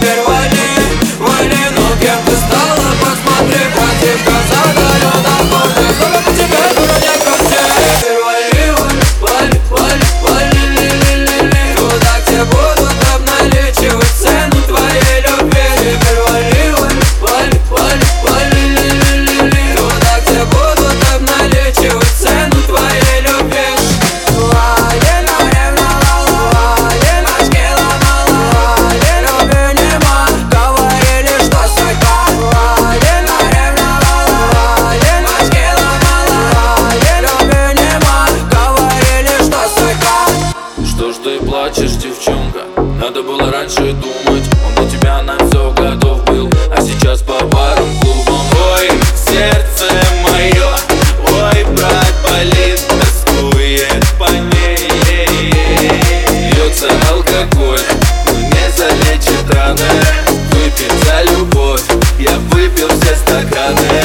pero было раньше думать. Он для тебя на все готов был. А сейчас по барам, клубам. Ой, сердце мое Ой, брат, болит Тоскует по ней. Льется алкоголь Но не залечит раны. Выпить за любовь Я выпил все стаканы.